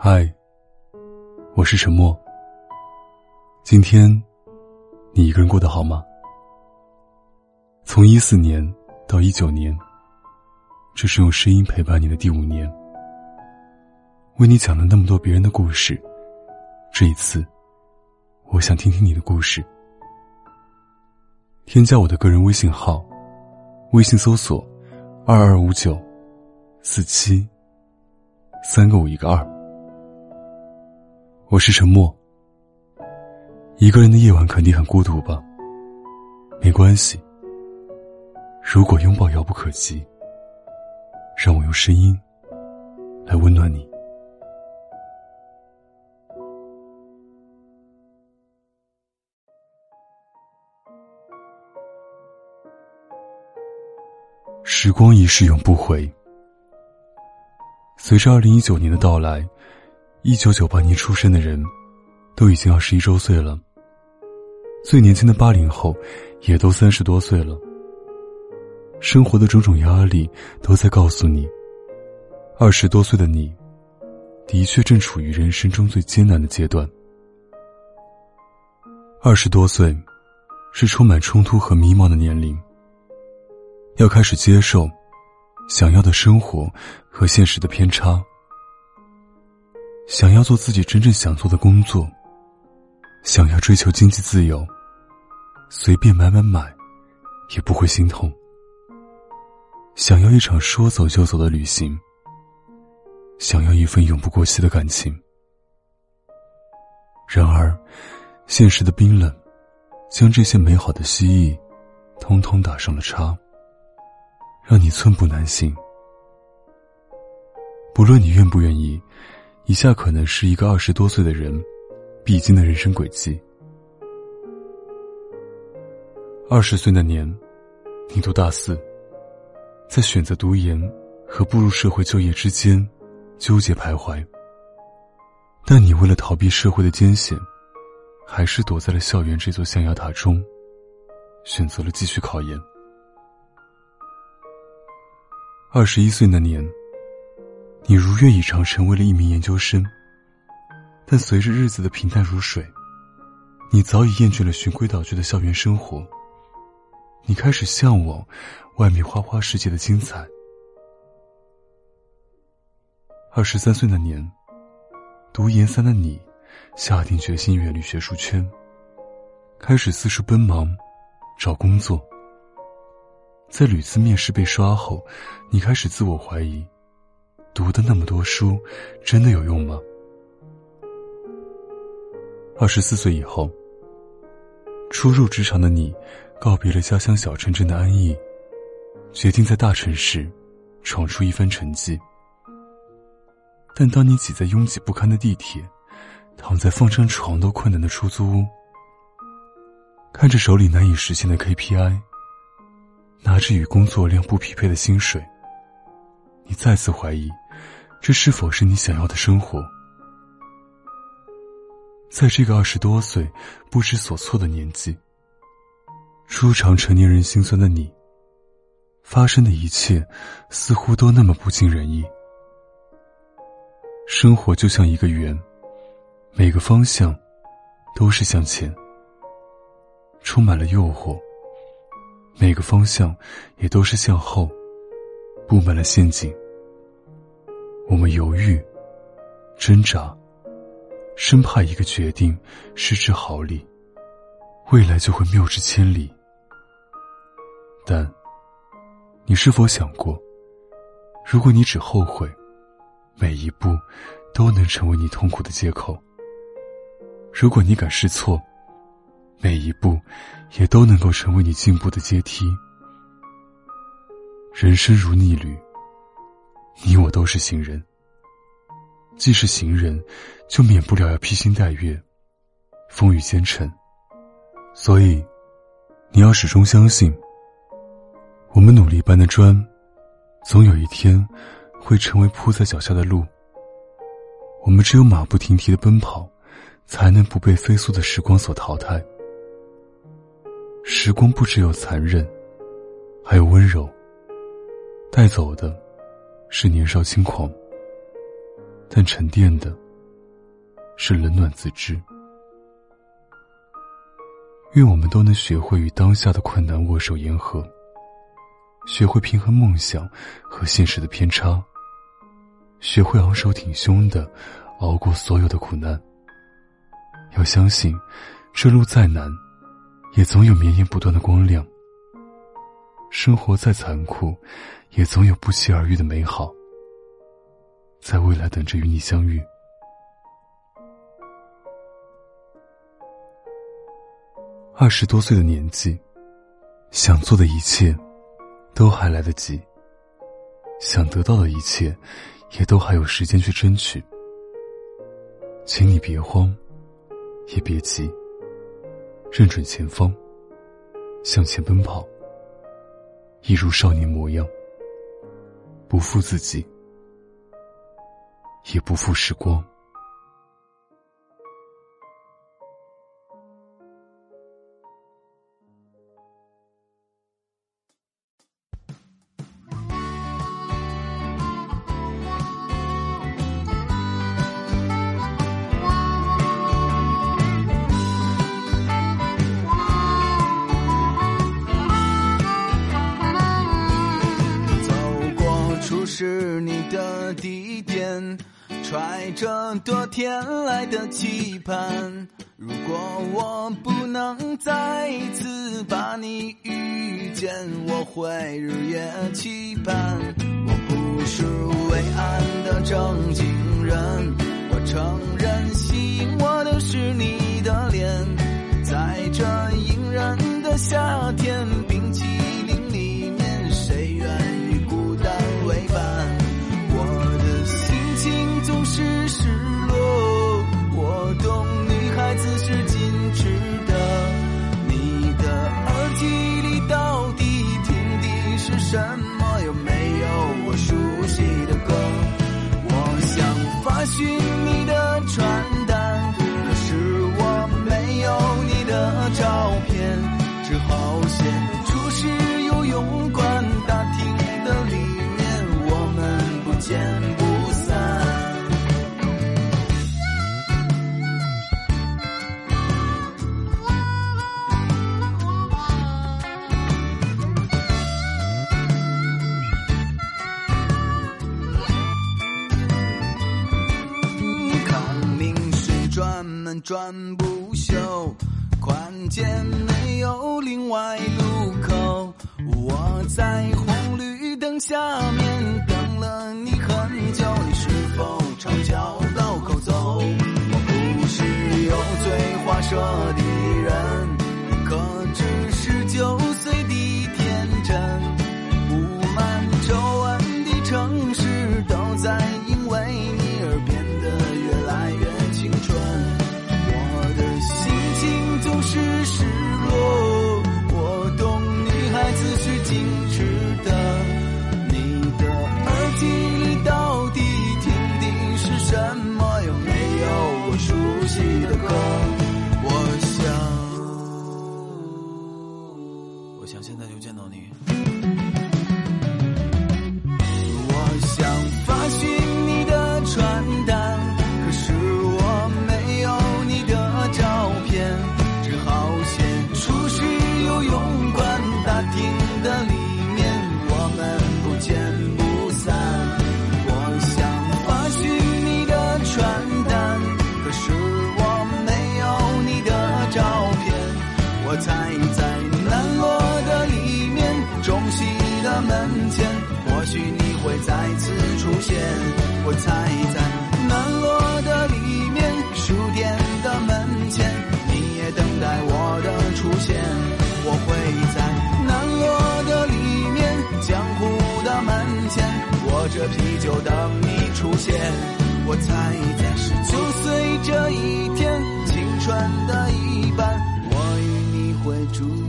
嗨，我是沉默。今天，你一个人过得好吗？从一四年到一九年，这是用声音陪伴你的第五年。为你讲了那么多别人的故事，这一次，我想听听你的故事。添加我的个人微信号，微信搜索二二五九四七三个五一个二。我是沉默。一个人的夜晚肯定很孤独吧？没关系。如果拥抱遥不可及，让我用声音来温暖你。时光一逝永不回。随着二零一九年的到来。一九九八年出生的人，都已经二十一周岁了。最年轻的八零后，也都三十多岁了。生活的种种压力，都在告诉你，二十多岁的你，的确正处于人生中最艰难的阶段。二十多岁，是充满冲突和迷茫的年龄。要开始接受，想要的生活和现实的偏差。想要做自己真正想做的工作，想要追求经济自由，随便买买买，也不会心痛。想要一场说走就走的旅行，想要一份永不过期的感情。然而，现实的冰冷，将这些美好的蜥蜴，通通打上了叉，让你寸步难行。不论你愿不愿意。以下可能是一个二十多岁的人必经的人生轨迹。二十岁那年，你读大四，在选择读研和步入社会就业之间纠结徘徊。但你为了逃避社会的艰险，还是躲在了校园这座象牙塔中，选择了继续考研。二十一岁那年。你如愿以偿成为了一名研究生，但随着日子的平淡如水，你早已厌倦了循规蹈矩的校园生活。你开始向往外面花花世界的精彩。二十三岁那年，读研三的你，下定决心远离学术圈，开始四处奔忙，找工作。在屡次面试被刷后，你开始自我怀疑。读的那么多书，真的有用吗？二十四岁以后，初入职场的你，告别了家乡小城镇的安逸，决定在大城市闯出一番成绩。但当你挤在拥挤不堪的地铁，躺在放张床都困难的出租屋，看着手里难以实现的 KPI，拿着与工作量不匹配的薪水，你再次怀疑。这是否是你想要的生活？在这个二十多岁不知所措的年纪，初尝成年人心酸的你，发生的一切似乎都那么不尽人意。生活就像一个圆，每个方向都是向前，充满了诱惑；每个方向也都是向后，布满了陷阱。我们犹豫、挣扎，生怕一个决定失之毫厘，未来就会谬之千里。但，你是否想过，如果你只后悔，每一步都能成为你痛苦的借口；如果你敢试错，每一步也都能够成为你进步的阶梯。人生如逆旅。你我都是行人，既是行人，就免不了要披星戴月，风雨兼程。所以，你要始终相信，我们努力搬的砖，总有一天会成为铺在脚下的路。我们只有马不停蹄的奔跑，才能不被飞速的时光所淘汰。时光不只有残忍，还有温柔，带走的。是年少轻狂，但沉淀的是冷暖自知。愿我们都能学会与当下的困难握手言和，学会平衡梦想和现实的偏差，学会昂首挺胸的熬过所有的苦难。要相信，这路再难，也总有绵延不断的光亮；生活再残酷，也总有不期而遇的美好，在未来等着与你相遇。二十多岁的年纪，想做的一切，都还来得及；想得到的一切，也都还有时间去争取。请你别慌，也别急，认准前方，向前奔跑，一如少年模样，不负自己，也不负时光。揣着多天来的期盼。如果我不能再次把你遇见，我会日夜期盼。我不是伟岸的正经人，我承认吸引我的是你的脸，在这隐忍的夏天，ocean 转不休，宽街没有另外路口。我在红绿灯下面等了你很久，你是否朝交道口走？我不是油嘴滑舌的人，可只是子是我猜在南锣的里面，书店的门前，你也等待我的出现。我会在南锣的里面，江湖的门前，握着啤酒等你出现。我猜在十九岁这一天，青春的一半，我与你会注定。